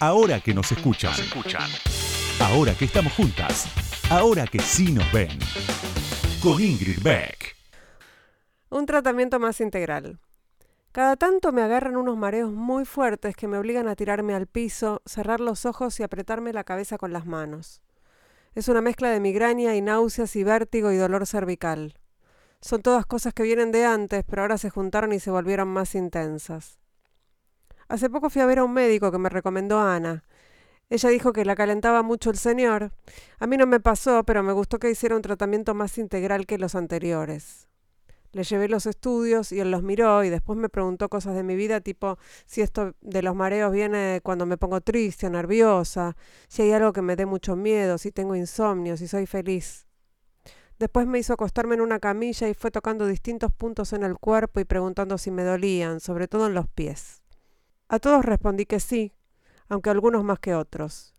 Ahora que nos escuchan. Ahora que estamos juntas. Ahora que sí nos ven. Con Ingrid Beck. Un tratamiento más integral. Cada tanto me agarran unos mareos muy fuertes que me obligan a tirarme al piso, cerrar los ojos y apretarme la cabeza con las manos. Es una mezcla de migraña y náuseas y vértigo y dolor cervical. Son todas cosas que vienen de antes, pero ahora se juntaron y se volvieron más intensas. Hace poco fui a ver a un médico que me recomendó a Ana. Ella dijo que la calentaba mucho el señor. A mí no me pasó, pero me gustó que hiciera un tratamiento más integral que los anteriores. Le llevé los estudios y él los miró y después me preguntó cosas de mi vida, tipo si esto de los mareos viene cuando me pongo triste o nerviosa, si hay algo que me dé mucho miedo, si tengo insomnio, si soy feliz. Después me hizo acostarme en una camilla y fue tocando distintos puntos en el cuerpo y preguntando si me dolían, sobre todo en los pies. A todos respondí que sí, aunque algunos más que otros.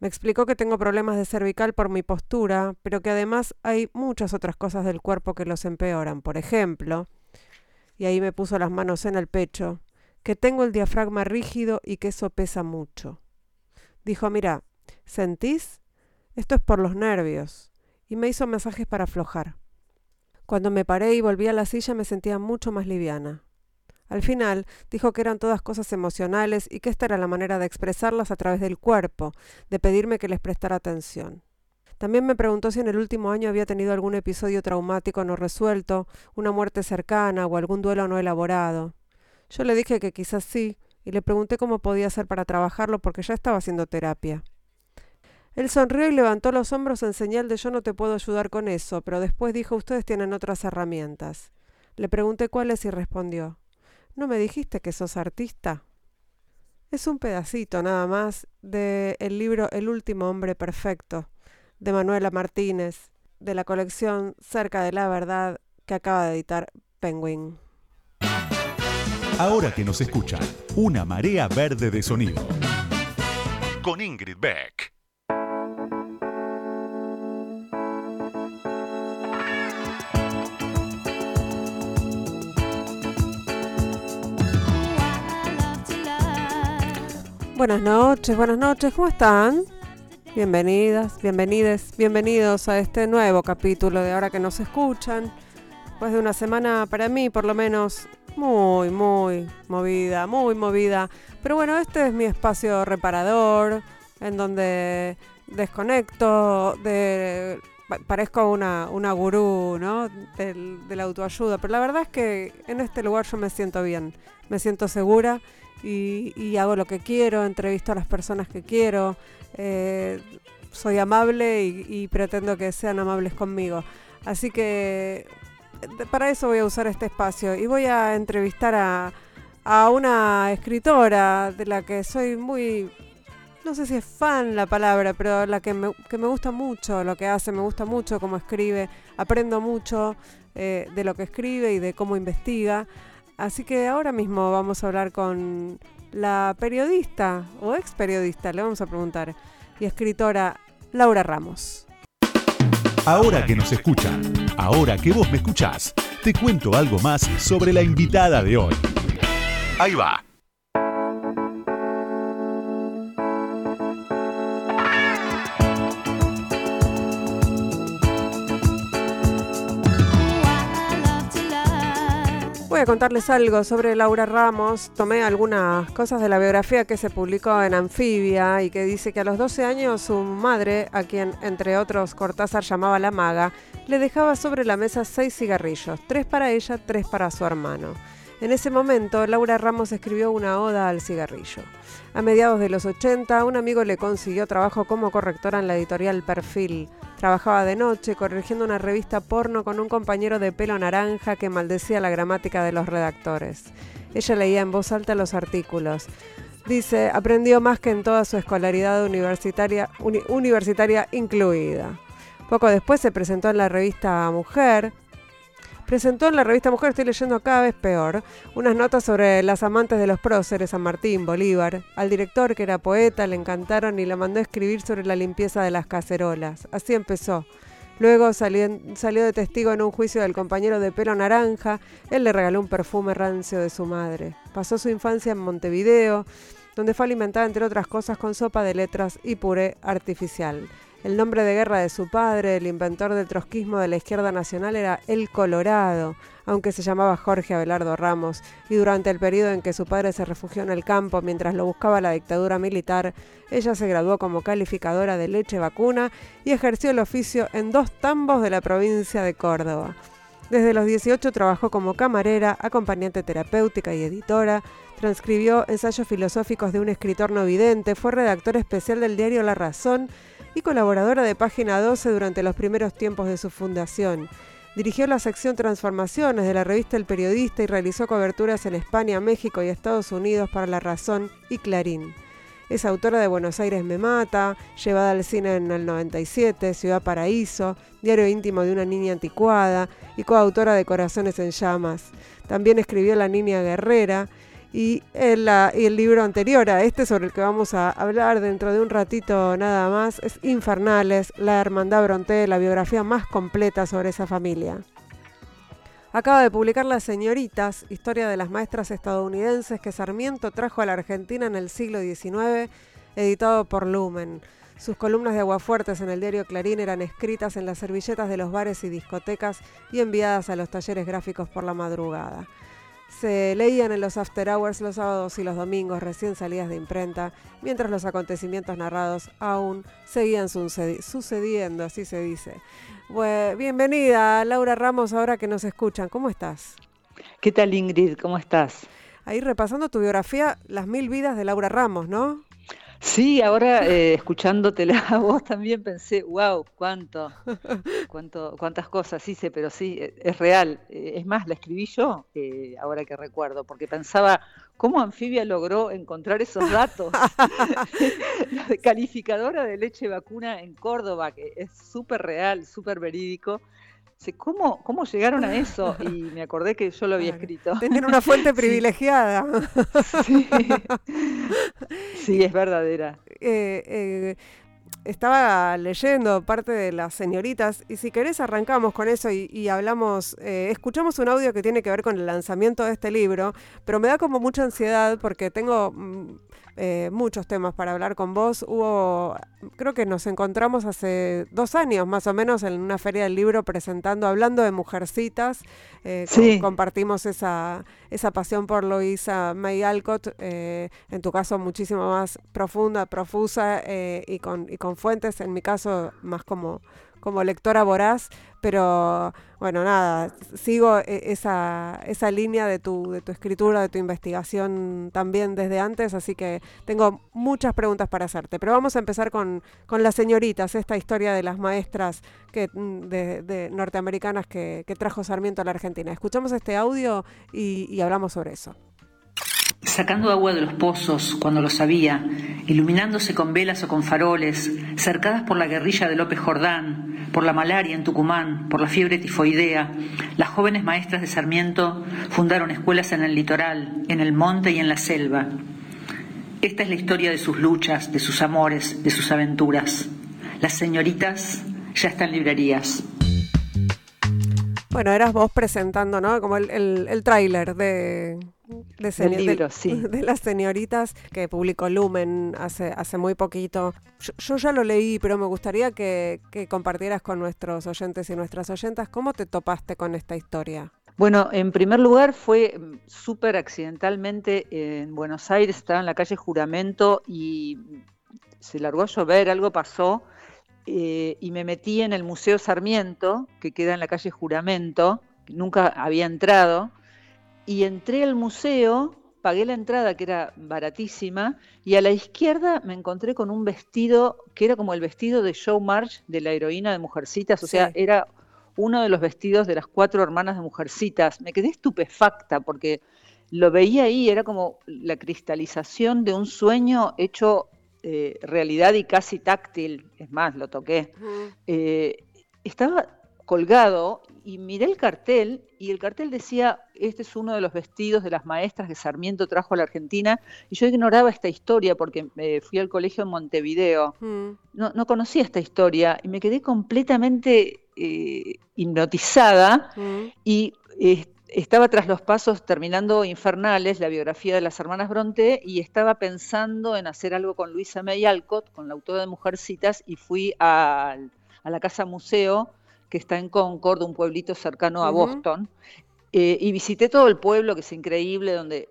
Me explicó que tengo problemas de cervical por mi postura, pero que además hay muchas otras cosas del cuerpo que los empeoran. Por ejemplo, y ahí me puso las manos en el pecho, que tengo el diafragma rígido y que eso pesa mucho. Dijo, mira, ¿sentís? Esto es por los nervios. Y me hizo masajes para aflojar. Cuando me paré y volví a la silla me sentía mucho más liviana. Al final dijo que eran todas cosas emocionales y que esta era la manera de expresarlas a través del cuerpo, de pedirme que les prestara atención. También me preguntó si en el último año había tenido algún episodio traumático no resuelto, una muerte cercana o algún duelo no elaborado. Yo le dije que quizás sí, y le pregunté cómo podía hacer para trabajarlo porque ya estaba haciendo terapia. Él sonrió y levantó los hombros en señal de yo no te puedo ayudar con eso, pero después dijo ustedes tienen otras herramientas. Le pregunté cuáles y respondió ¿No me dijiste que sos artista? Es un pedacito nada más del el libro El último hombre perfecto de Manuela Martínez, de la colección Cerca de la Verdad que acaba de editar Penguin. Ahora que nos escuchan, una marea verde de sonido. Con Ingrid Beck. Buenas noches, buenas noches, ¿cómo están? Bienvenidas, bienvenides, bienvenidos a este nuevo capítulo de Ahora que nos escuchan. Después de una semana para mí, por lo menos, muy, muy movida, muy movida. Pero bueno, este es mi espacio reparador, en donde desconecto, de, parezco una, una gurú, ¿no? de la autoayuda. Pero la verdad es que en este lugar yo me siento bien, me siento segura y, hago lo que quiero, entrevisto a las personas que quiero, eh, soy amable y, pretendo que sean amables conmigo. Así que para eso voy a usar este espacio y voy a entrevistar a, a una escritora de la que soy muy no sé si es fan la palabra, pero la que me, que me gusta mucho lo que hace, me gusta mucho cómo escribe, aprendo mucho eh, de lo que escribe y de cómo investiga. Así que ahora mismo vamos a hablar con la periodista o ex periodista, le vamos a preguntar, y escritora Laura Ramos. Ahora que nos escuchan, ahora que vos me escuchás, te cuento algo más sobre la invitada de hoy. Ahí va. Voy a contarles algo sobre Laura Ramos. Tomé algunas cosas de la biografía que se publicó en Anfibia y que dice que a los 12 años su madre, a quien entre otros Cortázar llamaba la maga, le dejaba sobre la mesa seis cigarrillos, tres para ella, tres para su hermano. En ese momento, Laura Ramos escribió una oda al cigarrillo. A mediados de los 80, un amigo le consiguió trabajo como correctora en la editorial Perfil. Trabajaba de noche corrigiendo una revista porno con un compañero de pelo naranja que maldecía la gramática de los redactores. Ella leía en voz alta los artículos. Dice, aprendió más que en toda su escolaridad universitaria, universitaria incluida. Poco después se presentó en la revista Mujer, presentó en la revista Mujer, estoy leyendo cada vez peor, unas notas sobre las amantes de los próceres, San Martín, Bolívar. Al director, que era poeta, le encantaron y le mandó a escribir sobre la limpieza de las cacerolas. Así empezó. Luego salió, salió de testigo en un juicio del compañero de pelo naranja. Él le regaló un perfume rancio de su madre. Pasó su infancia en Montevideo donde fue alimentada entre otras cosas con sopa de letras y puré artificial. El nombre de guerra de su padre, el inventor del trotskismo de la izquierda nacional, era El Colorado, aunque se llamaba Jorge Abelardo Ramos, y durante el periodo en que su padre se refugió en el campo mientras lo buscaba la dictadura militar, ella se graduó como calificadora de leche vacuna y ejerció el oficio en dos tambos de la provincia de Córdoba. Desde los 18 trabajó como camarera, acompañante terapéutica y editora, transcribió ensayos filosóficos de un escritor no vidente, fue redactor especial del diario La Razón y colaboradora de Página 12 durante los primeros tiempos de su fundación. Dirigió la sección Transformaciones de la revista El Periodista y realizó coberturas en España, México y Estados Unidos para La Razón y Clarín. Es autora de Buenos Aires me mata, llevada al cine en el 97, Ciudad Paraíso, Diario íntimo de una niña anticuada y coautora de Corazones en llamas. También escribió La niña guerrera y el, libro anterior a este sobre el que vamos a hablar dentro de un ratito nada más es Infernales, la Hermandad Bronte, la biografía más completa sobre esa familia. Acaba de publicar Las Señoritas, historia de las maestras estadounidenses que Sarmiento trajo a la Argentina en el siglo XIX, editado por Lumen. Sus columnas de aguafuertes en el diario Clarín eran escritas en las servilletas de los bares y discotecas y enviadas a los talleres gráficos por la madrugada. Se leían en los after hours los sábados y los domingos recién salidas de imprenta, mientras los acontecimientos narrados aún seguían sucediendo, así se dice. bienvenida Laura Ramos, ahora que nos escuchan. ¿Cómo estás? ¿Qué tal Ingrid? ¿Cómo estás? Ahí repasando tu biografía, Las mil vidas de Laura Ramos, ¿no? Sí, ahora eh, escuchándote la voz también pensé, wow, cuánto, cuánto, cuántas cosas hice, pero sí, e, es real. Eh, es más, la escribí yo, eh, ahora que recuerdo, porque pensaba, ¿cómo Anfibia logró encontrar esos datos? la calificadora de leche vacuna en Córdoba, que es súper real, súper verídico. ¿Cómo, ¿Cómo llegaron a eso? Y me acordé que yo lo había escrito. Tener una fuente privilegiada. Sí, es verdadera. Eh, eh, estaba leyendo parte de las señoritas y si querés arrancamos con eso y, hablamos, eh, escuchamos un audio que tiene que ver con el lanzamiento de este libro, pero me da como mucha ansiedad porque tengo mm, eh, muchos temas para hablar con vos. Hubo, creo que nos encontramos hace dos años más o menos en una feria del libro presentando, hablando de mujercitas. Eh, compartimos esa, esa pasión por Luisa May Alcott, en tu caso muchísimo más profunda, profusa y, con, y con fuentes, en mi caso más como como lectora voraz, pero bueno, nada, sigo e, esa, esa línea de tu, de tu escritura, de tu investigación también desde antes, así que tengo muchas preguntas para hacerte. Pero vamos a empezar con, con las señoritas, esta historia de las maestras que, mm, de, norteamericanas que, trajo Sarmiento a la Argentina. Escuchamos este audio y hablamos sobre eso sacando agua de los pozos cuando lo sabía, iluminándose con velas o con faroles, cercadas por la guerrilla de López Jordán, por la malaria en Tucumán, por la fiebre tifoidea, las jóvenes maestras de Sarmiento fundaron escuelas en el litoral, en el monte y en la selva. Esta es la historia de sus luchas, de sus amores, de sus aventuras. Las señoritas ya están librerías. Bueno, eras vos presentando, ¿no? Como el, el, tráiler de, de, las señoritas que publicó Lumen hace, hace muy poquito. Yo, ya lo leí, pero me gustaría que, compartieras con nuestros oyentes y nuestras oyentas cómo te topaste con esta historia. Bueno, en primer lugar fue súper accidentalmente en Buenos Aires, estaba en la calle Juramento y se largó a llover, algo pasó eh, y me metí en el Museo Sarmiento, que queda en la calle Juramento, nunca había entrado, y entré al museo, pagué la entrada que era baratísima, y a la izquierda me encontré con un vestido que era como el vestido de Joe March de la heroína de Mujercitas, o sea, era uno de los vestidos de las cuatro hermanas de Mujercitas. Me quedé estupefacta porque lo veía ahí, era como la cristalización de un sueño hecho eh, realidad y casi táctil, es más, lo toqué. Eh, estaba colgado y miré el cartel y el cartel decía, este es uno de los vestidos de las maestras que Sarmiento trajo a la Argentina y yo ignoraba esta historia porque eh, fui al colegio en Montevideo. no, no, conocía esta historia y me quedé completamente hipnotizada y estaba tras los pasos terminando Infernales, la biografía de las hermanas Bronte, y estaba pensando en hacer algo con Luisa May Alcott, con la autora de Mujercitas, y fui a, la Casa Museo, que está en Concord, un pueblito cercano a Boston, eh, y visité todo el pueblo, que es increíble, donde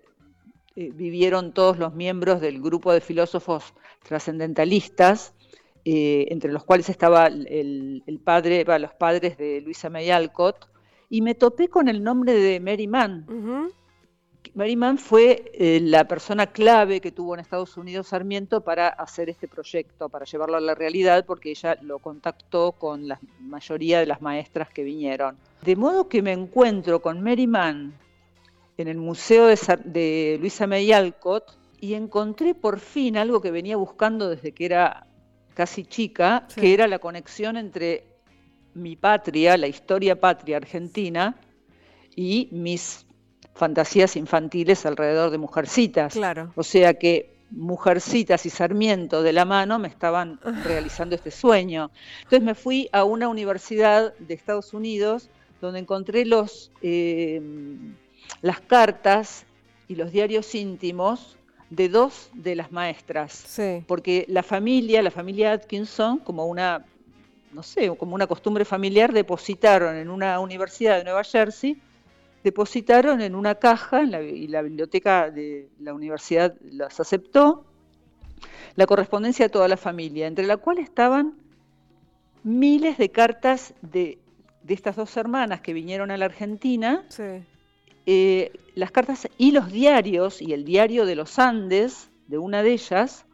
eh, vivieron todos los miembros del grupo de filósofos trascendentalistas, eh, entre los cuales estaba el, padre, los padres de Luisa May Alcott, y me topé con el nombre de Mary Mann. Mann fue eh, la persona clave que tuvo en Estados Unidos Sarmiento para hacer este proyecto, para llevarlo a la realidad, porque ella lo contactó con la mayoría de las maestras que vinieron. De modo que me encuentro con Mary Mann en el Museo de, Luisa May Alcott y encontré por fin algo que venía buscando desde que era casi chica, que era la conexión entre mi patria, la historia patria argentina y mis fantasías infantiles alrededor de Mujercitas. Claro. O sea que Mujercitas y Sarmiento de la mano me estaban ah. realizando este sueño. Entonces me fui a una universidad de Estados Unidos donde encontré los, eh, las cartas y los diarios íntimos de dos de las maestras. Porque la familia, la familia Atkinson, como una no sé, como una costumbre familiar, depositaron en una universidad de Nueva Jersey, depositaron en una caja y la biblioteca de la universidad las aceptó, la correspondencia de toda la familia, entre la cual estaban miles de cartas de, estas dos hermanas que vinieron a la Argentina, eh, las cartas y los diarios, y el diario de los Andes, de una de ellas,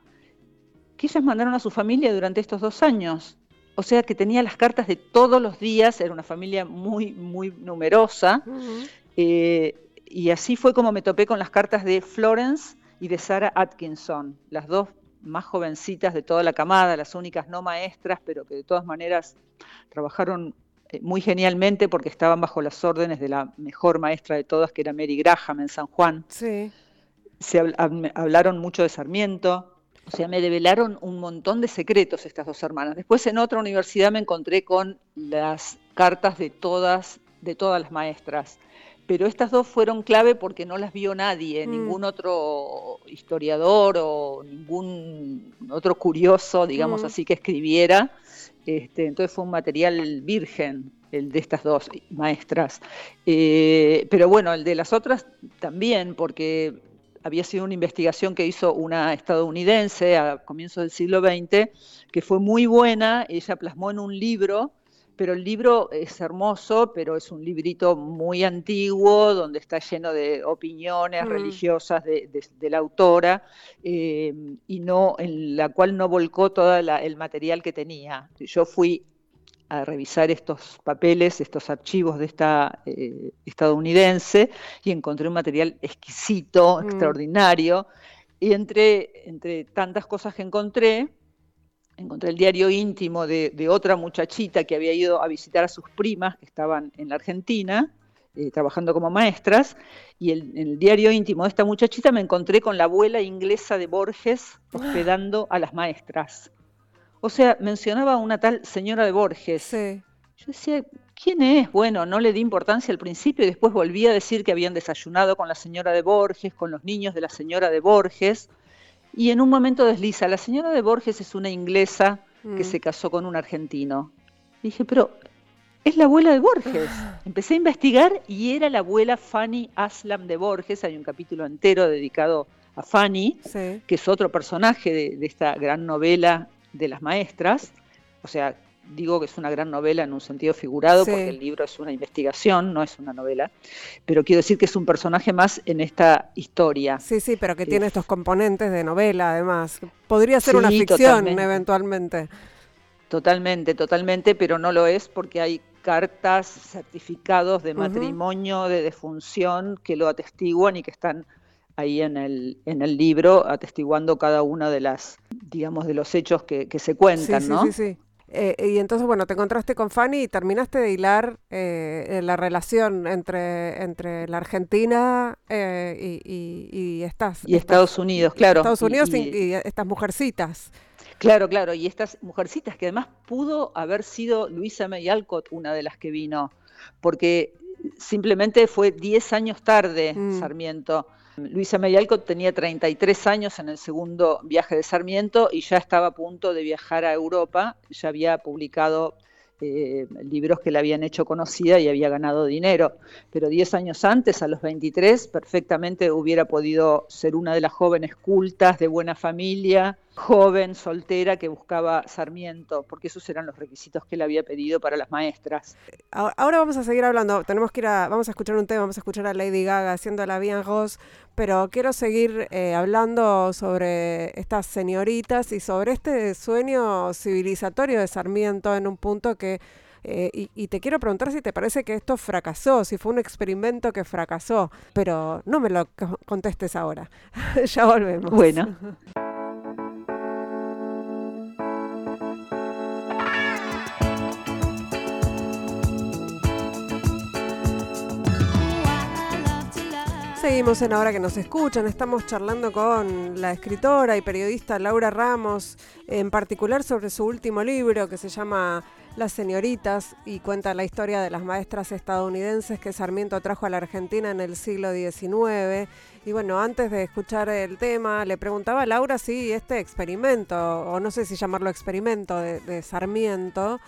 que ellas mandaron a su familia durante estos dos años o sea que tenía las cartas de todos los días, era una familia muy, muy numerosa, eh, y así fue como me topé con las cartas de Florence y de Sarah Atkinson, las dos más jovencitas de toda la camada, las únicas no maestras, pero que de todas maneras trabajaron eh, muy genialmente porque estaban bajo las órdenes de la mejor maestra de todas, que era Mary Graham en San Juan. Sí. Se hablaron mucho de Sarmiento, o sea, me develaron un montón de secretos estas dos hermanas. Después en otra universidad me encontré con las cartas de todas, de todas las maestras. Pero estas dos fueron clave porque no las vio nadie, mm. ningún otro historiador o ningún otro curioso, digamos mm. así, que escribiera. Este, entonces fue un material virgen el de estas dos maestras. Eh, pero bueno, el de las otras también, porque había sido una investigación que hizo una estadounidense a comienzos del siglo XX, que fue muy buena, ella plasmó en un libro, pero el libro es hermoso, pero es un librito muy antiguo, donde está lleno de opiniones mm. religiosas de, la autora, eh, y no, en la cual no volcó todo el material que tenía. Yo fui a revisar estos papeles, estos archivos de esta eh, estadounidense y encontré un material exquisito, mm. extraordinario. Y entre, entre tantas cosas que encontré, encontré el diario íntimo de, otra muchachita que había ido a visitar a sus primas que estaban en la Argentina, eh, trabajando como maestras, y en el diario íntimo de esta muchachita me encontré con la abuela inglesa de Borges hospedando a las maestras. O sea, mencionaba a una tal señora de Borges. Yo decía, ¿quién es? Bueno, no le di importancia al principio y después volví a decir que habían desayunado con la señora de Borges, con los niños de la señora de Borges. Y en un momento desliza, la señora de Borges es una inglesa que mm. se casó con un argentino. dije, pero es la abuela de Borges. Empecé a investigar y era la abuela Fanny Aslam de Borges. Hay un capítulo entero dedicado a Fanny, que es otro personaje de, esta gran novela de las maestras, o sea, digo que es una gran novela en un sentido figurado, porque el libro es una investigación, no es una novela, pero quiero decir que es un personaje más en esta historia. Sí, sí, pero que tiene estos componentes de novela, además. Podría ser una ficción eventualmente. Totalmente, totalmente, pero no lo es porque hay cartas, certificados de matrimonio, de defunción que lo atestiguan y que están ahí en el, en el libro, atestiguando cada una de las, digamos, de los hechos que, se cuentan, ¿no? Sí, sí, sí. Eh, y entonces, bueno, te encontraste con Fanny y terminaste de hilar eh, la relación entre, entre la Argentina eh, y, y, estas, y Estados Unidos, claro. Estados Unidos y, estas mujercitas. Claro, claro, y estas mujercitas que además pudo haber sido Luisa May Alcott una de las que vino, porque simplemente fue 10 años tarde Mm. Sarmiento. Luisa Medialco tenía 33 años en el segundo viaje de Sarmiento y ya estaba a punto de viajar a Europa, ya había publicado eh, libros que la habían hecho conocida y había ganado dinero. Pero 10 años antes, a los 23, perfectamente hubiera podido ser una de las jóvenes cultas, de buena familia, joven, soltera, que buscaba Sarmiento, porque esos eran los requisitos que él había pedido para las maestras. Ahora ahora vamos a seguir hablando. Tenemos que ir a, vamos a escuchar un tema, vamos a escuchar a Lady Gaga haciendo la Bien Ross, pero quiero seguir eh, hablando sobre estas señoritas y sobre este sueño civilizatorio de Sarmiento en un punto que eh, y, y te quiero preguntar si te parece que esto fracasó, si fue un experimento que fracasó, pero no me lo co- contestes ahora. ya volvemos. Bueno. Seguimos en Ahora que nos escuchan, estamos charlando con la escritora y periodista Laura Ramos, en particular sobre su último libro que se llama Las señoritas y cuenta la historia de las maestras estadounidenses que Sarmiento trajo a la Argentina en el siglo XIX. Y bueno, antes de escuchar el tema, le preguntaba a Laura si este experimento, o no sé si llamarlo experimento de, Sarmiento,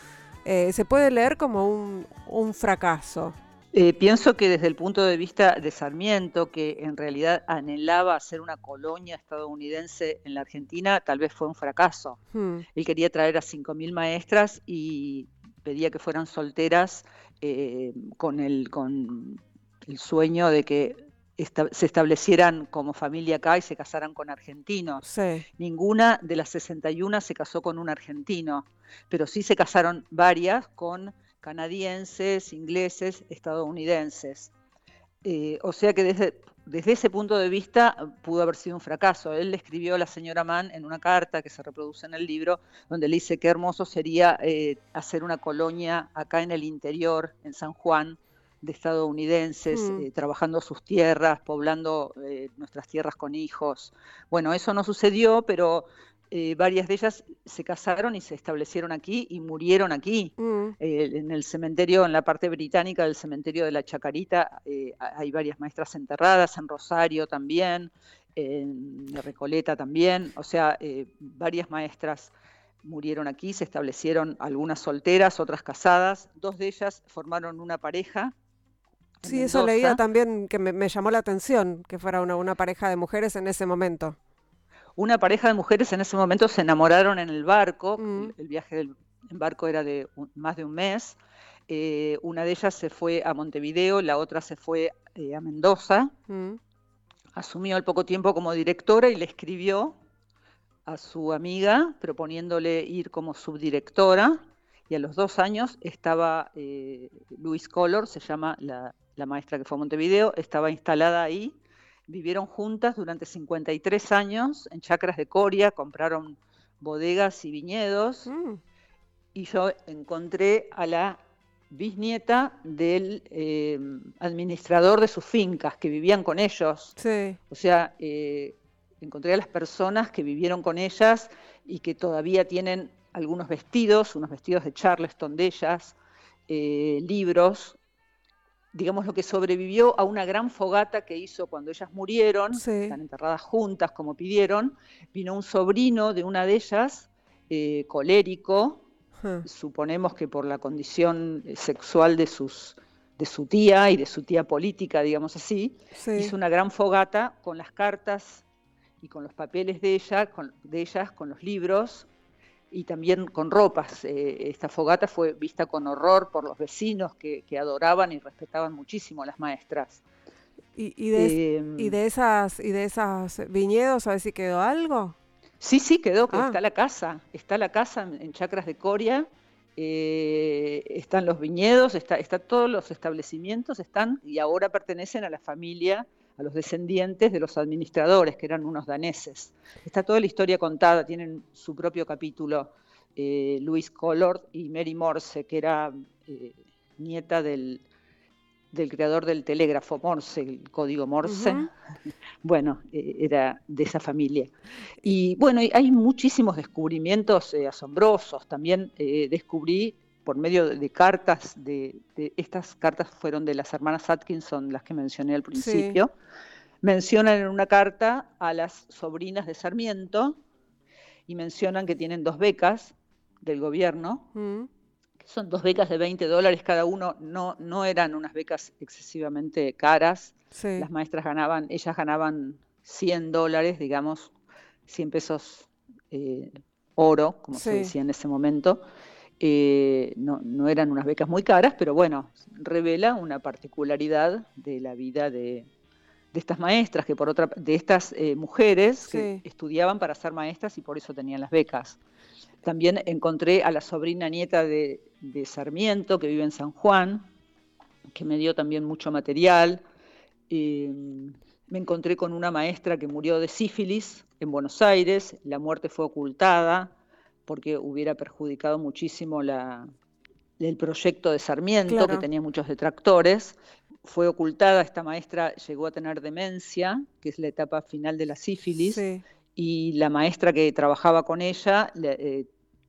eh, se puede leer como un fracaso. Eh, pienso que desde el punto de vista de Sarmiento, que en realidad anhelaba hacer una colonia estadounidense en la Argentina, tal vez fue un fracaso. Hmm. Él quería traer a 5.000 maestras y pedía que fueran solteras eh, con, el, con el sueño de que esta- se establecieran como familia acá y se casaran con argentinos. Sí. Ninguna de las 61 se casó con un argentino, pero sí se casaron varias con canadienses, ingleses, estadounidenses. Eh, o sea que desde, desde ese punto de vista pudo haber sido un fracaso. Él le escribió a la señora Mann en una carta que se reproduce en el libro, donde le dice qué hermoso sería eh, hacer una colonia acá en el interior, en San Juan, de estadounidenses, Mm. eh, trabajando sus tierras, poblando eh, nuestras tierras con hijos. Bueno, eso no sucedió, pero eh, varias de ellas se casaron y se establecieron aquí y murieron aquí. Mm. Eh, en el cementerio, en la parte británica del cementerio de la Chacarita, eh, ha- hay varias maestras enterradas, en Rosario también, en Recoleta también, o sea, varias maestras murieron aquí, se establecieron algunas solteras, otras casadas, dos de ellas formaron una pareja. Sí, eso leía también que me, me llamó la atención, que fuera una, una pareja de mujeres en ese momento. Una pareja de mujeres en ese momento se enamoraron en el barco, Mm. el, viaje del en barco era de un- más de un mes. Eh, una de ellas se fue a Montevideo, la otra se fue eh, a Mendoza. Mm. Asumió al poco tiempo como directora y le escribió a su amiga proponiéndole ir como subdirectora. Y a los dos años estaba eh, Luis Collor, se llama la, la maestra que fue a Montevideo, estaba instalada ahí. Vivieron juntas durante 53 años en chacras de Coria, compraron bodegas y viñedos. Mm. Y yo encontré a la bisnieta del eh, administrador de sus fincas que vivían con ellos. Sí. O sea, eh, encontré a las personas que vivieron con ellas y que todavía tienen algunos vestidos, unos vestidos de Charleston de ellas, eh, libros, digamos lo que sobrevivió a una gran fogata que hizo cuando ellas murieron, Sí. están enterradas juntas como pidieron, vino un sobrino de una de ellas, eh, colérico, suponemos que por la condición eh, sexual de sus de su tía y de su tía política, digamos así, Sí. hizo una gran fogata con las cartas y con los papeles de ella, con, de ellas, con los libros y también con ropas. Eh, esta fogata fue vista con horror por los vecinos que, que adoraban y respetaban muchísimo a las maestras. ¿Y, y de, Eh, y de esas y de esas viñedos, a ver si quedó algo? Sí, sí, quedó, que Ah. está la casa, está la casa en, en Chacras de Coria, eh, están los viñedos, está, está todos los establecimientos, están y ahora pertenecen a la familia, a los descendientes de los administradores, que eran unos daneses. Está toda la historia contada, tienen su propio capítulo, eh, Luis Collard y Mary Morse, que era eh, nieta del, del creador del telégrafo Morse, el código Morse. Bueno, eh, era de esa familia. Y bueno, hay muchísimos descubrimientos asombrosos. También descubrí por medio de cartas, de, estas cartas fueron de las hermanas Atkinson, las que mencioné al principio, mencionan en una carta a las sobrinas de Sarmiento y mencionan que tienen dos becas del gobierno, mm. que son dos becas de 20 dólares cada uno, no, no eran unas becas excesivamente caras, las maestras ganaban, ellas ganaban 100 dólares, digamos, 100 pesos eh, oro, como se decía en ese momento. Eh, no, no, eran unas becas muy caras, pero bueno, revela una particularidad de la vida de, de estas maestras, que por otra, de estas eh, mujeres que estudiaban para ser maestras y por eso tenían las becas. También encontré a la sobrina nieta de, de Sarmiento, que vive en San Juan, que me dio también mucho material. me encontré con una maestra que murió de sífilis, en Buenos Aires, la muerte fue ocultada porque hubiera perjudicado muchísimo el proyecto de Sarmiento, que tenía muchos detractores. Fue ocultada, esta maestra llegó a tener demencia, que es la etapa final de la sífilis, y la maestra que trabajaba con ella, eh,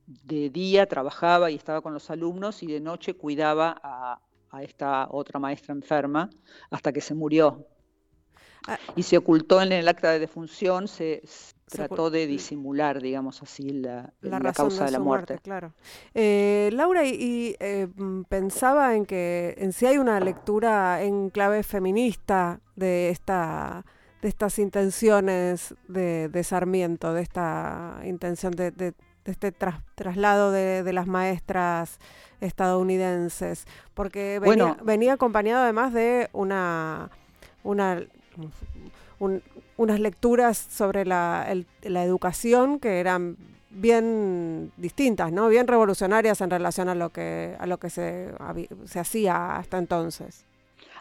de día trabajaba y estaba con los alumnos y de noche cuidaba a, a esta otra maestra enferma hasta que se murió. Ah. y se ocultó en el acta de defunción, se, trató de disimular, digamos así, la, la, causa de, la muerte. claro. Eh, Laura, y, eh, pensaba en que en si hay una lectura en clave feminista de esta de estas intenciones de, Sarmiento, de esta intención de, este traslado de, las maestras estadounidenses, porque venía, venía acompañado además de una, una unas lecturas sobre la, educación que eran bien distintas, ¿no? Bien revolucionarias en relación a lo que, a lo que se, hacía hasta entonces.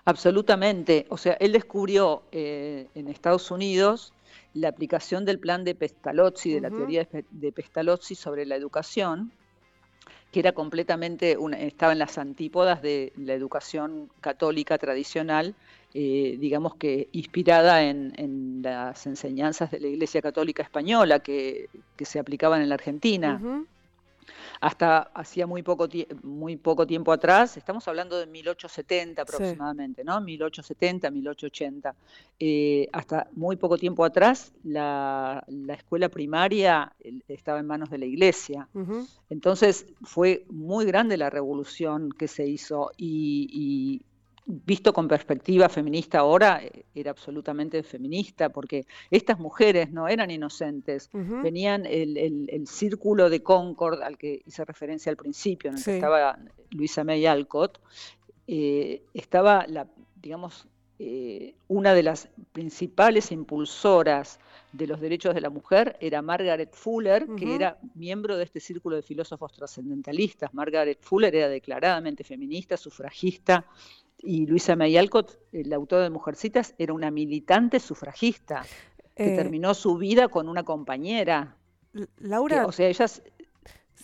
Absolutamente. O sea, él descubrió eh, en Estados Unidos la aplicación del plan de Pestalozzi, de la teoría de Pestalozzi sobre la educación, que era completamente, estaba en las antípodas de la educación católica tradicional, eh, digamos que inspirada en, las enseñanzas de la Iglesia Católica Española que, se aplicaban en la Argentina. Hasta hacía muy poco, muy poco tiempo atrás, estamos hablando de 1870 aproximadamente, ¿no? 1870, 1880. Eh, hasta muy poco tiempo atrás, la, escuela primaria estaba en manos de la iglesia. Entonces fue muy grande la revolución que se hizo y, visto con perspectiva feminista ahora, eh, era absolutamente feminista, porque estas mujeres no eran inocentes, venían el, círculo de Concord al que hice referencia al principio, en el que estaba Luisa May Alcott, eh, estaba, la, digamos, eh, una de las principales impulsoras de los derechos de la mujer era Margaret Fuller, que era miembro de este círculo de filósofos trascendentalistas. Margaret Fuller era declaradamente feminista, sufragista, y Luisa May Alcott, el autor de Mujercitas, era una militante sufragista que eh, terminó su vida con una compañera. Laura. o sea, ella,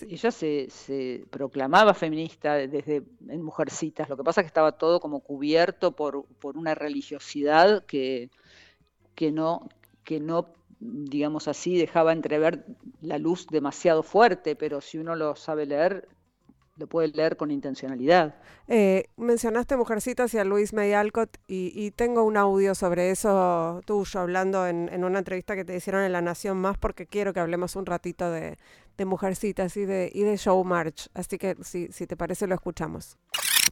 ella se, proclamaba feminista desde en Mujercitas. Lo que pasa es que estaba todo como cubierto por, por una religiosidad que, que, no, que no, digamos así, dejaba entrever la luz demasiado fuerte, pero si uno lo sabe leer, lo puede leer con intencionalidad. Eh, mencionaste Mujercitas y a Luis May Alcott y, tengo un audio sobre eso tuyo hablando en, una entrevista que te hicieron en La Nación Más porque quiero que hablemos un ratito de, Mujercitas y de, y de Show March. Así que si, si te parece lo escuchamos.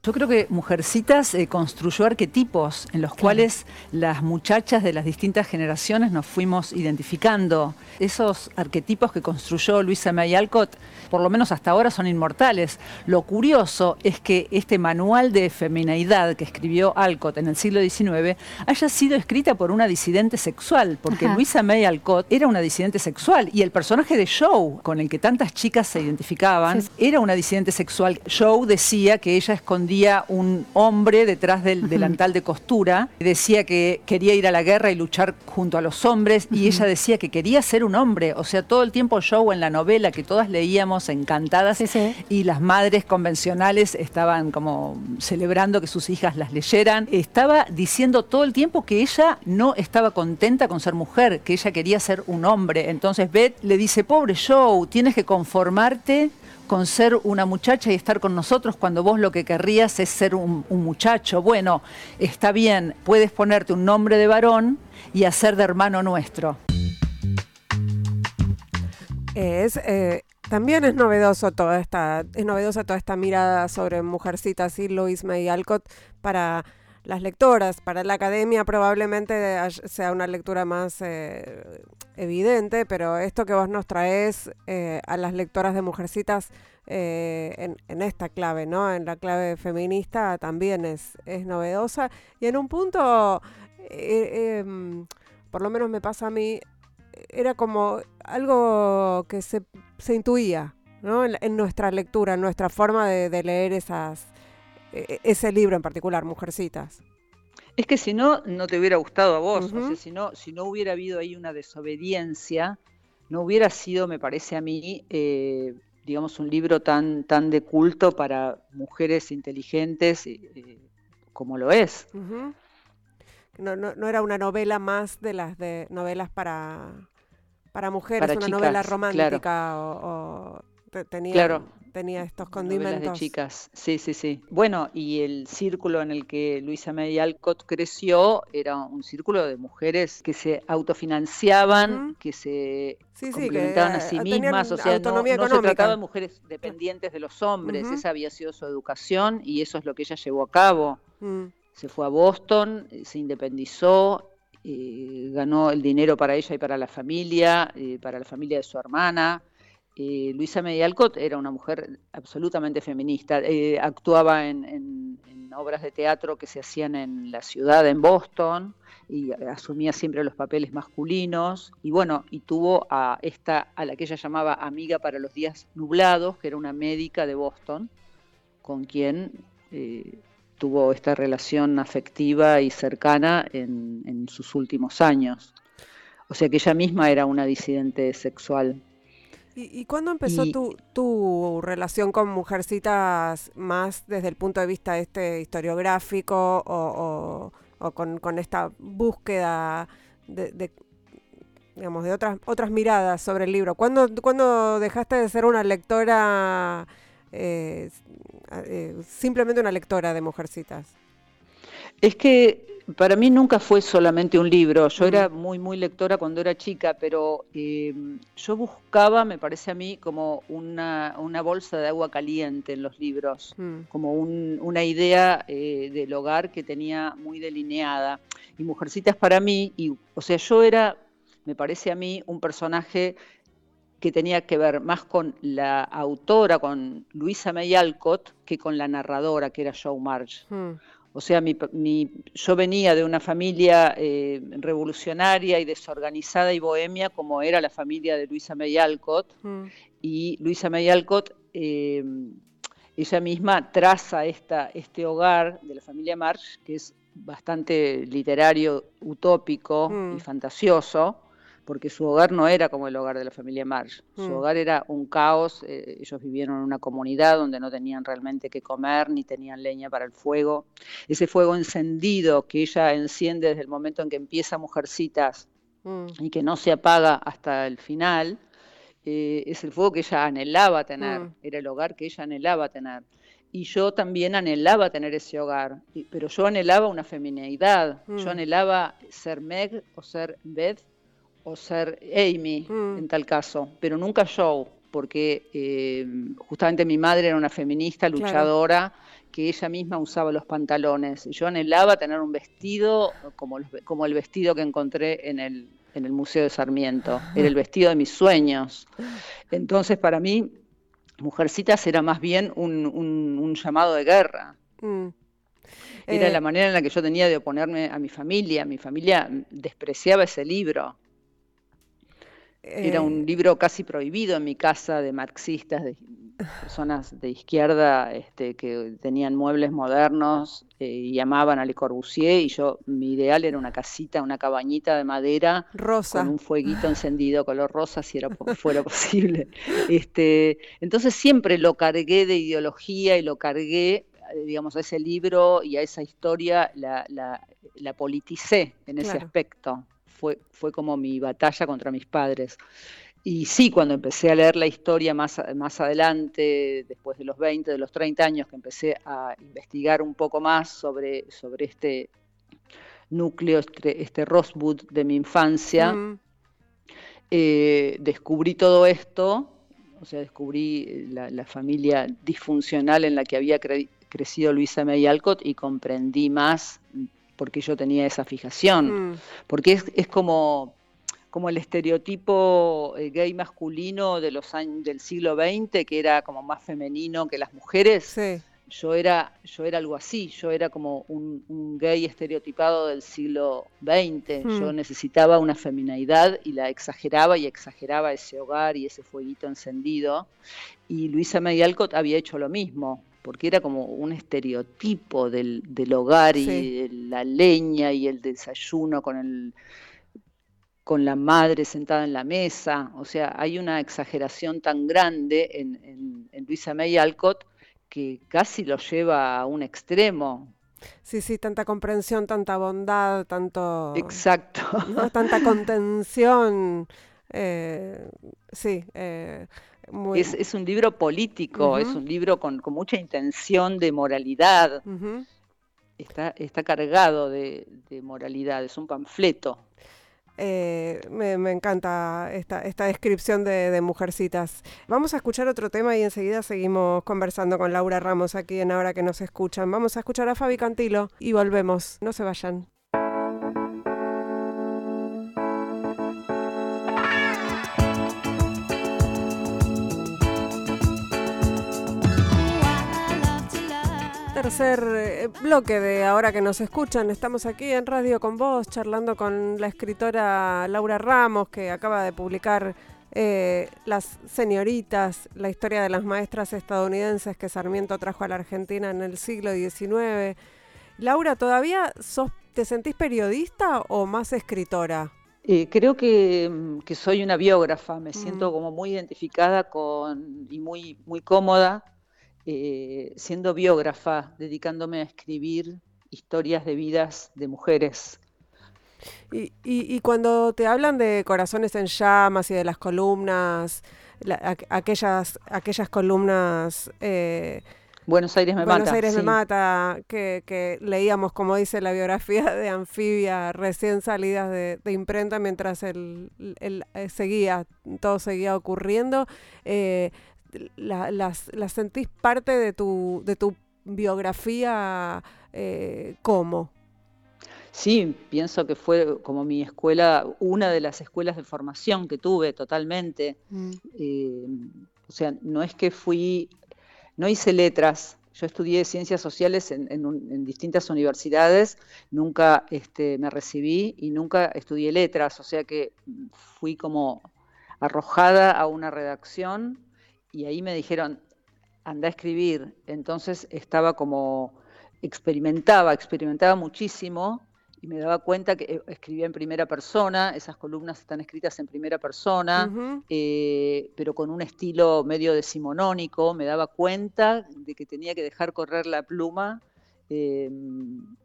Yo creo que Mujercitas eh, construyó arquetipos en los cuales las muchachas de las distintas generaciones nos fuimos identificando. Esos arquetipos que construyó Luisa May Alcott, por lo menos hasta ahora, son inmortales. Lo curioso es que este manual de femineidad que escribió Alcott en el siglo XIX haya sido escrita por una disidente sexual, porque Luisa May Alcott era una disidente sexual y el personaje de Joe, con el que tantas chicas se identificaban, era una disidente sexual. Joe decía que ella escondía un hombre detrás del delantal de costura. Decía que quería ir a la guerra y luchar junto a los hombres y ella decía que quería ser un hombre. O sea, todo el tiempo show en la novela que todas leíamos encantadas y las madres convencionales estaban como celebrando que sus hijas las leyeran. Estaba diciendo todo el tiempo que ella no estaba contenta con ser mujer, que ella quería ser un hombre. Entonces Beth le dice, pobre Joe, tienes que conformarte con ser una muchacha y estar con nosotros cuando vos lo que querrías es ser un, muchacho. Bueno, está bien, puedes ponerte un nombre de varón y hacer de hermano nuestro. Es, eh, también es novedoso toda esta, es novedosa toda esta mirada sobre mujercitas y Louise May Alcott para las lectoras. Para la academia probablemente sea una lectura más eh, evidente, pero esto que vos nos traes eh, a las lectoras de Mujercitas eh, en, esta clave, ¿no? En la clave feminista también es, es novedosa. Y en un punto, em, por lo menos me pasa a mí, era como algo que se, se intuía, ¿no? En, nuestra lectura, en nuestra forma de leer esas ese libro en particular, Mujercitas. Es que si no, no te hubiera gustado a vos, o sea, si no, si no hubiera habido ahí una desobediencia, no hubiera sido, me parece a mí, eh, digamos, un libro tan, tan de culto para mujeres inteligentes eh, como lo es. no, no, no, era una novela más de las de novelas para, para mujeres, una novela romántica o, tenía... Claro, tenía estos condimentos. de chicas, sí, sí, sí. Bueno, y el círculo en el que Luisa May Alcott creció era un círculo de mujeres que se autofinanciaban, que se complementaban a sí mismas, o sea, no, se trataba de mujeres dependientes de los hombres, esa había sido su educación y eso es lo que ella llevó a cabo. Mm. Se fue a Boston, eh, se independizó, eh, ganó el dinero para ella y para la familia, eh, para la familia de su hermana. Eh, Luisa Medialcott era una mujer absolutamente feminista, eh, actuaba en, obras de teatro que se hacían en la ciudad, en Boston, y asumía siempre los papeles masculinos, y bueno, y tuvo a esta, a la que ella llamaba amiga para los días nublados, que era una médica de Boston, con quien eh, tuvo esta relación afectiva y cercana en sus últimos años. O sea que ella misma era una disidente sexual. ¿Y, cuándo empezó Tu, relación con Mujercitas más desde el punto de vista este historiográfico o, con, esta búsqueda de, digamos, de otras, otras miradas sobre el libro? ¿Cuándo, cuando dejaste de ser una lectora, eh, eh, simplemente una lectora de Mujercitas? Es que para mí nunca fue solamente un libro. Yo era muy, muy lectora cuando era chica, pero em, yo buscaba, me parece a mí, como una, bolsa de agua caliente en los libros, mm. como una idea eh, del hogar que tenía muy delineada. Y Mujercitas para mí, y, o sea, yo era, me parece a mí, un personaje que tenía que ver más con la autora, con Luisa May Alcott, que con la narradora, que era Joe March. Mm. O sea, mi, yo venía de una familia eh, revolucionaria y desorganizada y bohemia como era la familia de Luisa May Alcott. Mm. Y Luisa May Alcott, eh, ella misma traza esta, este hogar de la familia March, que es bastante literario, utópico y mm. fantasioso, porque su hogar no era como el hogar de la familia Marsh. Su mm. hogar era un caos. Eh, ellos vivieron en una comunidad donde no tenían realmente qué comer, ni tenían leña para el fuego. Ese fuego encendido que ella enciende desde el momento en que empieza Mujercitas mm. y que no se apaga hasta el final, eh, es el fuego que ella anhelaba tener. Mm. Era el hogar que ella anhelaba tener y yo también anhelaba tener ese hogar, pero yo anhelaba una femineidad, yo anhelaba ser Meg o ser Beth o ser Amy mm. en tal caso, pero nunca Joe, porque eh, justamente mi madre era una feminista, luchadora, que ella misma usaba los pantalones. Yo anhelaba tener un vestido como, como el vestido que encontré en el, en el Museo de Sarmiento, era el vestido de mis sueños. Entonces para mí, Mujercitas era más bien un, llamado de guerra. Mm. Era la eh, manera en la que yo tenía de oponerme a mi familia. Mi familia despreciaba ese libro. Era un eh, libro casi prohibido en mi casa de marxistas, de personas de izquierda este, que tenían muebles modernos eh, y amaban a Le Corbusier y yo, mi ideal era una casita, una cabañita de madera rosa. con un fueguito encendido color rosa si era fuera posible. Este, entonces siempre lo cargué de ideología y lo cargué eh, digamos, a ese libro y a esa historia la, la, politicé en ese aspecto fue, como mi batalla contra mis padres. y sí, cuando empecé a leer la historia más, más adelante, después de los 20, de los 30 años, que empecé a investigar un poco más sobre, sobre este núcleo, este, este Rosewood de mi infancia, mm. eh, descubrí todo esto, o sea, descubrí la, familia disfuncional en la que había crecido Luisa May Alcott y comprendí más porque yo tenía esa fijación, mm. porque es, es como como el estereotipo eh, gay masculino de los años del siglo XX, que era como más femenino que las mujeres. Yo era, yo era algo así, yo era como un, gay estereotipado del siglo XX. Hmm. Yo necesitaba una feminidad y la exageraba y exageraba ese hogar y ese fueguito encendido. Y Luisa May Alcott había hecho lo mismo porque era como un estereotipo del, hogar y la leña y el desayuno con el con la madre sentada en la mesa. O sea, hay una exageración tan grande en, Luisa May Alcott que casi lo lleva a un extremo. Sí, sí, tanta comprensión, tanta bondad, tanto... Exacto. Tanta contención. Eh, sí, eh, muy... es, un libro político, es un libro con, mucha intención de moralidad. está, está, cargado de, de moralidad, es un panfleto. Eh, me, encanta esta, esta descripción de, de, Mujercitas. Vamos a escuchar otro tema y enseguida seguimos conversando con Laura Ramos aquí en Ahora que nos escuchan. Vamos a escuchar a Fabi Cantilo y volvemos. No se vayan. Tercer eh, bloque de ahora que nos escuchan. Estamos aquí en Radio con vos charlando con la escritora Laura Ramos que acaba de publicar eh, Las señoritas, la historia de las maestras estadounidenses que Sarmiento trajo a la Argentina en el siglo XIX. Laura, ¿todavía sos, te sentís periodista o más escritora? Eh, creo que, soy una biógrafa, me siento como muy identificada con y muy, muy cómoda eh, siendo biógrafa, dedicándome a escribir historias de vidas de mujeres. Y, cuando te hablan de Corazones en Llamas y de las columnas, aquellas, aquellas columnas... Eh, Buenos Aires me mata. Buenos Aires me mata, que, leíamos, como dice la biografía de Anfibia, recién salidas de, imprenta mientras el, eh, seguía, todo seguía ocurriendo las, sentís parte de tu, de tu biografía eh, ¿cómo? Sí, pienso que fue como mi escuela, una de las escuelas de formación que tuve totalmente. Mm. Eh, o sea, no es que fui, no hice letras, yo estudié ciencias sociales en, distintas universidades, nunca este, me recibí y nunca estudié letras, o sea que fui como arrojada a una redacción y ahí me dijeron, anda a escribir. Entonces estaba como, experimentaba, experimentaba muchísimo y me daba cuenta que eh, escribía en primera persona, esas columnas están escritas en primera persona, eh, pero con un estilo medio decimonónico, me daba cuenta de que tenía que dejar correr la pluma em,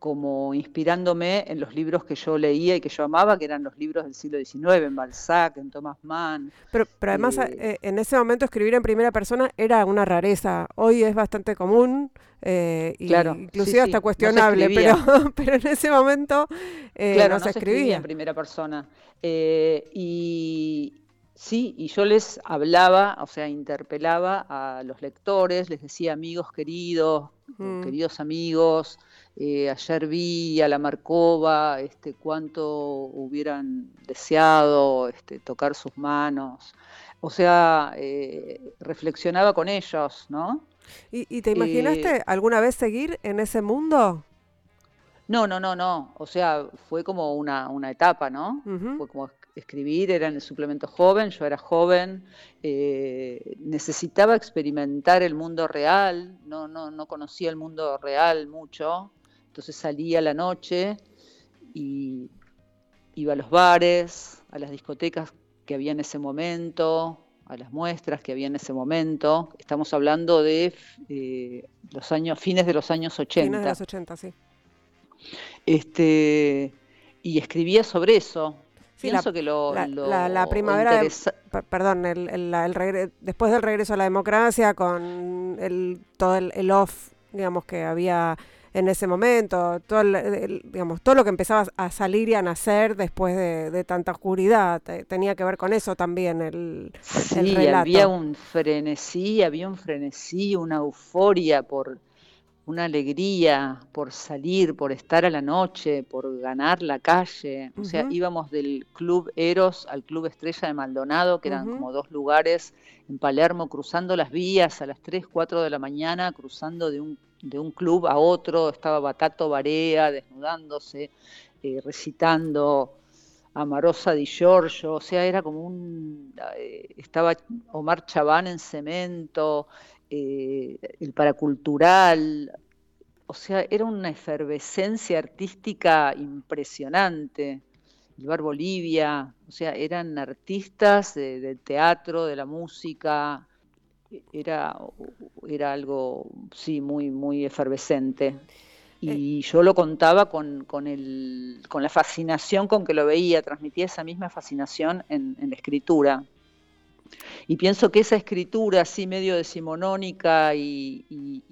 como inspirándome en los libros que yo leía y que yo amaba, que eran los libros del siglo XIX, en Balzac, en Thomas Mann. Pero, pero además, eh, eh, en ese momento escribir en primera persona era una rareza. Hoy es bastante común, eh, claro, inclusive hasta cuestionable, pero, pero en ese momento no, se, escribía. en primera persona. y, Sí, y yo les hablaba, o sea, interpelaba a los lectores, les decía amigos queridos, mm. queridos amigos, eh, ayer vi a la Marcova, este, cuánto hubieran deseado este, tocar sus manos. O sea, eh, reflexionaba con ellos, ¿no? ¿Y, te imaginaste eh, alguna vez seguir en ese mundo? No, no, no, no. O sea, fue como una, etapa, ¿no? Fue como escribir, era en el suplemento joven, yo era joven, necesitaba experimentar el mundo real, no, no, no conocía el mundo real mucho, entonces salía a la noche y iba a los bares, a las discotecas que había en ese momento, a las muestras que había en ese momento. Estamos hablando de eh, los años, fines de los años 80. Fines de los 80, sí. Este, y escribía sobre eso. Pienso que lo, la, primavera, perdón, el, el, después del regreso a la democracia, con el, todo el, off, digamos, que había en ese momento, todo, digamos, todo lo que empezaba a salir y a nacer después de, tanta oscuridad, tenía que ver con eso también el, sí, había un frenesí, había un frenesí, una euforia por una alegría por salir, por estar a la noche, por ganar la calle. O sea, íbamos del Club Eros al Club Estrella de Maldonado, que eran como dos lugares en Palermo, cruzando las vías a las 3, 4 de la mañana, cruzando de un, de un club a otro. Estaba Batato Barea desnudándose, eh, recitando. Amarosa di Giorgio, o sea, era como un. Eh, estaba Omar Chabán en cemento, eh, el paracultural, o sea, era una efervescencia artística impresionante. El Bar Bolivia, o sea, eran artistas del teatro, de la música, era, era algo, sí, muy, muy efervescente. Y eh. yo lo contaba con, con, el, con la fascinación con que lo veía, transmitía esa misma fascinación en la escritura. Y pienso que esa escritura así medio decimonónica y,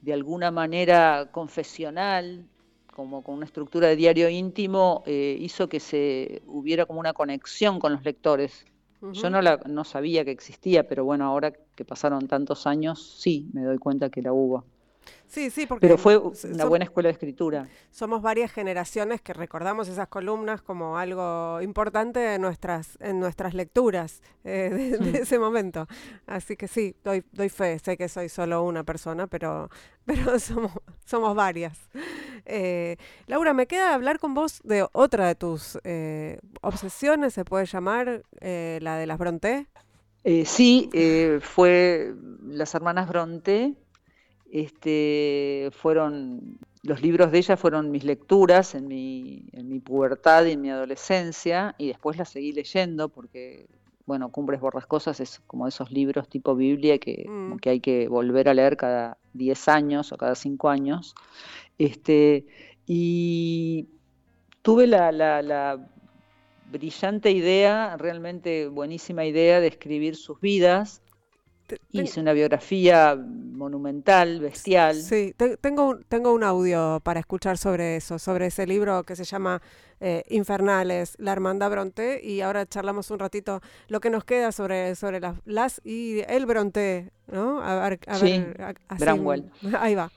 de alguna manera confesional, como con una estructura de diario íntimo, eh, hizo que se hubiera como una conexión con los lectores. Yo no, la, no sabía que existía, pero bueno, ahora que pasaron tantos años, sí, me doy cuenta que la hubo. Sí, sí, porque... Pero fue una buena escuela de escritura. Somos varias generaciones que recordamos esas columnas como algo importante en nuestras, en nuestras lecturas eh, de, ese momento. Así que sí, doy, doy fe, sé que soy solo una persona, pero, pero somos, somos varias. Eh, Laura, me queda hablar con vos de otra de tus eh, obsesiones, se puede llamar, la de las Bronté. sí, fue las hermanas Bronté este, fueron, los libros de ella fueron mis lecturas en mi, en mi pubertad y en mi adolescencia, y después las seguí leyendo porque, bueno, Cumbres Borrascosas es como esos libros tipo Biblia que, mm. que hay que volver a leer cada 10 años o cada 5 años. Este, y tuve la, la, la brillante idea, realmente buenísima idea de escribir sus vidas Hice una biografía monumental, bestial. Sí, tengo, un, tengo un audio para escuchar sobre eso, sobre ese libro que se llama eh, Infernales, La Hermandad Bronte, y ahora charlamos un ratito lo que nos queda sobre, sobre las, las y el Bronte, ¿no? A ver, a sí, ver, Ahí va.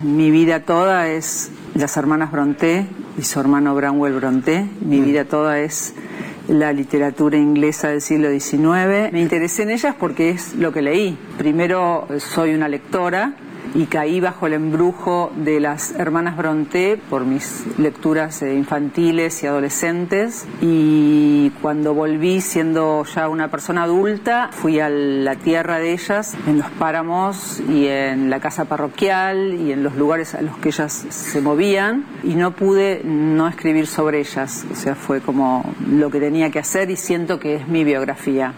Mi vida toda es las hermanas Bronte y su hermano Bramwell Bronte. Mi mm. vida toda es la literatura inglesa del siglo XIX. Me interesé en ellas porque es lo que leí. Primero soy una lectora y caí bajo el embrujo de las hermanas Bronté por mis lecturas eh, infantiles y adolescentes. Y cuando volví siendo ya una persona adulta fui a la tierra de ellas en los páramos y en la casa parroquial y en los lugares a los que ellas se movían. Y no pude no escribir sobre ellas, o sea, fue como lo que tenía que hacer y siento que es mi biografía.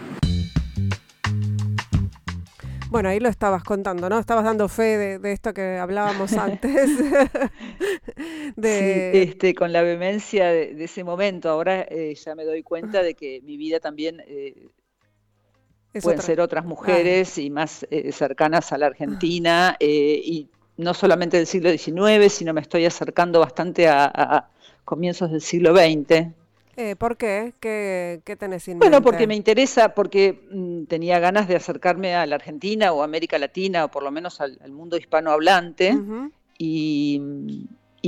Bueno, ahí lo estabas contando, ¿no? Estabas dando fe de, esto que hablábamos antes. de... Sí, este, con la vehemencia de, ese momento. Ahora eh, ya me doy cuenta de que mi vida también eh, pueden ser otras mujeres y más eh, cercanas a la Argentina y no solamente del siglo XIX, sino me estoy acercando bastante a comienzos del siglo XX. Eh, ¿Por qué? ¿Qué, qué tenés en Bueno, porque me interesa, porque mm, tenía ganas de acercarme a la Argentina o América Latina, o por lo menos al, mundo hispanohablante, y,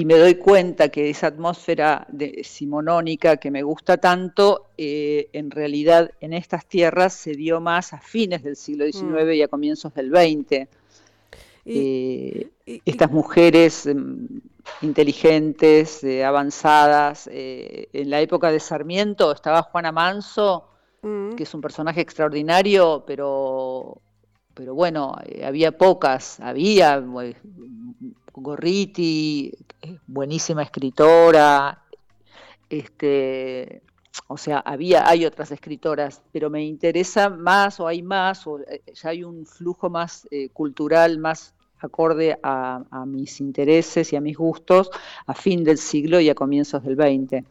me doy cuenta que esa atmósfera de, simonónica que me gusta tanto, eh, en realidad en estas tierras se dio más a fines del siglo XIX mm. y a comienzos del XX. Eh, estas mujeres em, inteligentes, eh, avanzadas. Eh, en la época de Sarmiento estaba Juana Manso, mm. que es un personaje extraordinario, pero, pero bueno, había pocas. Había Gorriti, buenísima escritora. Este, o sea, había, hay otras escritoras, pero me interesa más o hay más, o eh, ya hay un flujo más eh, cultural, más acorde a, mis intereses y a mis gustos a fin del siglo y a comienzos del XX.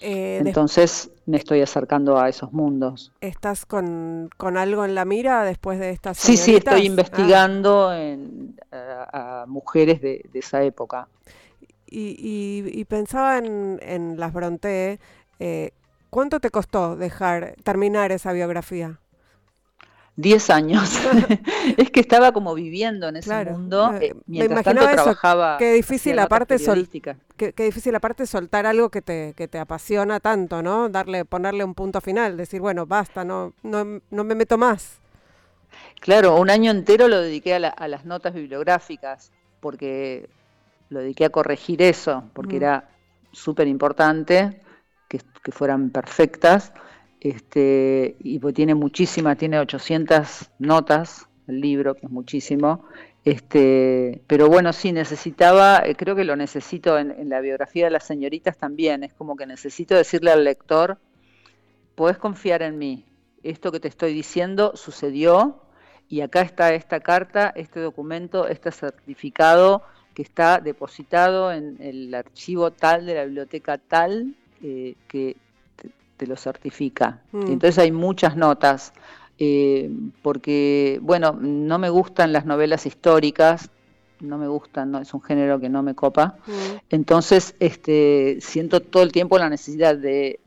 Eh, Entonces me estoy acercando a esos mundos. ¿Estás con, algo en la mira después de estas Sí, sí, estoy ah. investigando a, mujeres de, esa época. Y, pensaba en, las Bronte, eh, ¿cuánto te costó dejar terminar esa biografía? Diez años. es que estaba como viviendo en ese mundo. Eh, mientras tanto trabajaba. Qué difícil aparte qué, difícil aparte soltar algo que te, que te apasiona tanto, ¿no? Darle, ponerle un punto final, decir, bueno, basta, no, no, no me meto más. Claro, un año entero lo dediqué a, a las notas bibliográficas, porque lo dediqué a corregir eso, porque era súper importante que, que fueran perfectas este, y pues tiene muchísimas, tiene 800 notas el libro, que es muchísimo. Este, pero bueno, sí, necesitaba, eh, creo que lo necesito en, la biografía de las señoritas también, es como que necesito decirle al lector, puedes confiar en mí, esto que te estoy diciendo sucedió y acá está esta carta, este documento, este certificado que está depositado en el archivo tal de la biblioteca tal, eh, que te lo certifica. Mm. Entonces hay muchas notas, eh, porque, bueno, no me gustan las novelas históricas, no me gustan, no, es un género que no me copa. Mm. Entonces, este, siento todo el tiempo la necesidad de,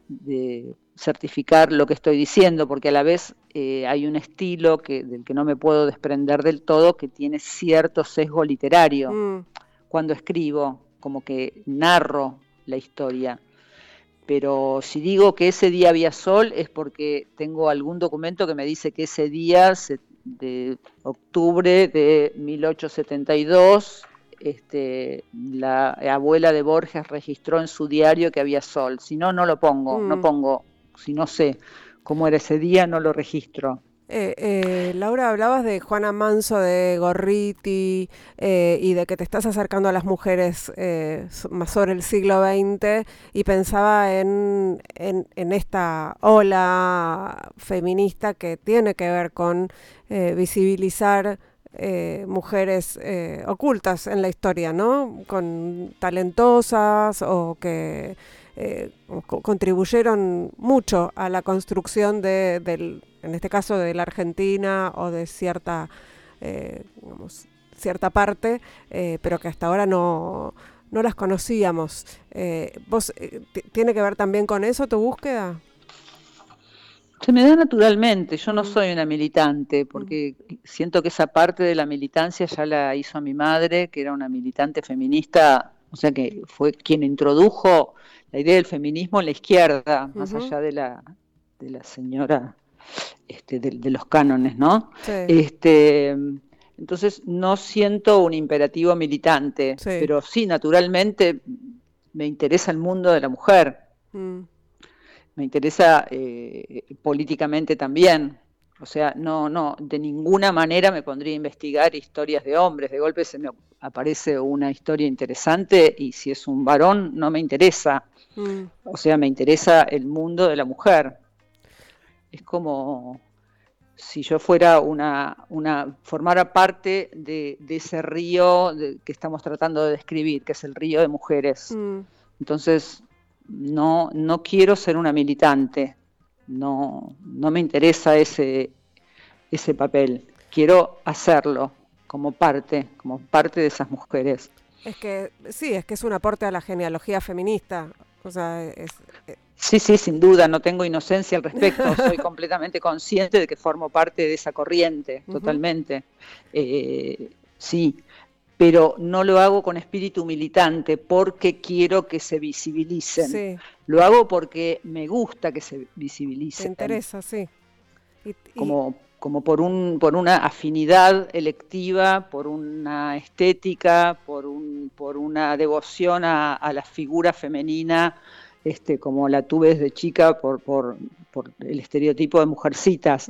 certificar lo que estoy diciendo, porque a la vez eh, hay un estilo que, del que no me puedo desprender del todo, que tiene cierto sesgo literario. Mm. Cuando escribo, como que narro la historia pero si digo que ese día había sol es porque tengo algún documento que me dice que ese día de octubre de 1872 este, la abuela de Borges registró en su diario que había sol. Si no, no lo pongo, no mm. pongo, si no sé cómo era ese día, no lo registro. Eh, eh, Laura, hablabas de Juana Manso, de Gorriti eh, y de que te estás acercando a las mujeres más sobre el siglo XX y pensaba en, en, esta ola feminista que tiene que ver con visibilizar mujeres ocultas en la historia, ¿no? Con talentosas o que contribuyeron mucho a la construcción de, del en este caso de la Argentina o de cierta, eh, cierta parte, eh, pero que hasta ahora no, no las conocíamos. Eh, ¿Vos tiene que ver también con eso tu búsqueda? Se me da naturalmente, yo no mm. soy una militante, porque siento que esa parte de la militancia ya la hizo mi madre, que era una militante feminista, o sea que fue quien introdujo la idea del feminismo en la izquierda, más allá de la, de la señora este, de, los cánones, ¿no? Este, entonces no siento un imperativo militante, pero sí, naturalmente me interesa el mundo de la mujer. Mm. Me interesa eh, políticamente también. O sea, no, no, de ninguna manera me pondría a investigar historias de hombres. De golpe se me aparece una historia interesante y si es un varón no me interesa. O sea, me interesa el mundo de la mujer es como si yo fuera una, una formara parte de, ese río que estamos tratando de describir, que es el río de mujeres. Entonces, no, no quiero ser una militante, no, no me interesa ese, ese papel, quiero hacerlo como parte, como parte de esas mujeres. Es que sí, es que es un aporte a la genealogía feminista. O sea, es, eh, Sí, sí, sin duda, no tengo inocencia al respecto, soy completamente consciente de que formo parte de esa corriente, totalmente. Eh, sí, pero no lo hago con espíritu militante porque quiero que se visibilicen. Lo hago porque me gusta que se visibilicen. Interesa, sí. Como, como por, un, por una afinidad electiva, por una estética, por, un, por una devoción a, a la figura femenina este, como la tuve desde chica por, por, el estereotipo de mujercitas,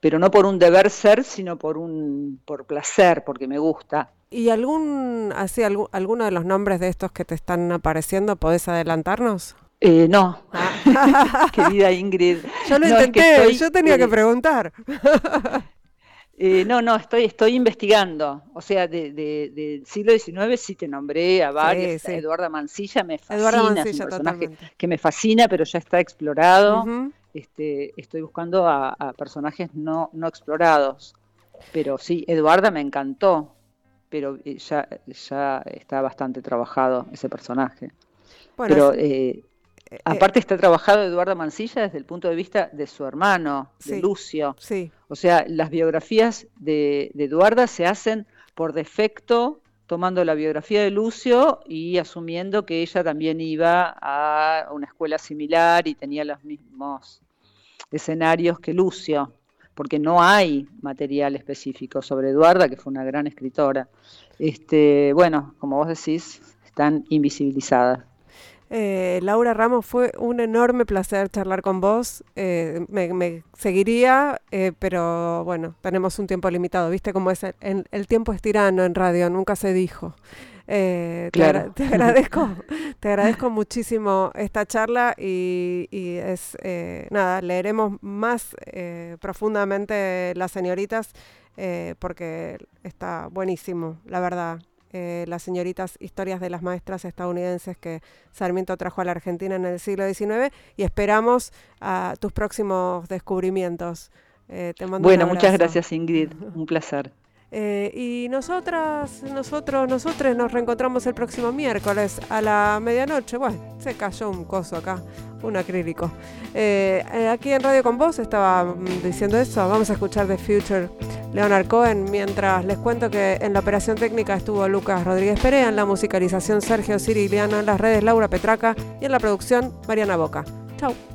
pero no por un deber ser, sino por un por placer, porque me gusta. ¿Y algún, así, algún, alguno de los nombres de estos que te están apareciendo, podés adelantarnos? Eh, no, ah. querida Ingrid. Yo lo intenté, yo tenía que preguntar. Eh, no, no, estoy, estoy investigando. O sea, del siglo XIX sí te nombré a varios. Eduarda Mancilla me fascina, es un personaje que me fascina, pero ya está explorado. este, estoy buscando a, personajes no, no explorados. Pero sí, Eduarda me encantó, pero eh, ya, ya está bastante trabajado ese personaje. pero eh, eh, Aparte está trabajado Eduardo Mancilla desde el punto de vista de su hermano, de Lucio. Sí. O sea, las biografías de, de, Eduarda se hacen por defecto tomando la biografía de Lucio y asumiendo que ella también iba a una escuela similar y tenía los mismos escenarios que Lucio, porque no hay material específico sobre Eduarda, que fue una gran escritora. Este, bueno, como vos decís, están invisibilizadas. Eh, Laura Ramos, fue un enorme placer charlar con vos. Eh, me, seguiría, eh, pero bueno, tenemos un tiempo limitado. ¿Viste cómo es? El, el tiempo es tirano en radio, nunca se dijo. Te, agradezco, te agradezco muchísimo esta charla y, y es nada, leeremos más profundamente las señoritas porque está buenísimo, la verdad. Eh, las señoritas historias de las maestras estadounidenses que Sarmiento trajo a la Argentina en el siglo XIX y esperamos a tus próximos descubrimientos. Eh, te mando bueno, muchas gracias Ingrid, un placer. Eh, y nosotras, nosotros, nosotros nos reencontramos el próximo miércoles a la medianoche. Bueno, se cayó un coso acá, un acrílico. aquí en Radio con Vos estaba mm, diciendo eso. Vamos a escuchar The Future Leonard Cohen, mientras les cuento que en la operación técnica estuvo Lucas Rodríguez Perea, en la musicalización Sergio Ciriliano, en las redes Laura Petraca y en la producción Mariana Boca. Chau.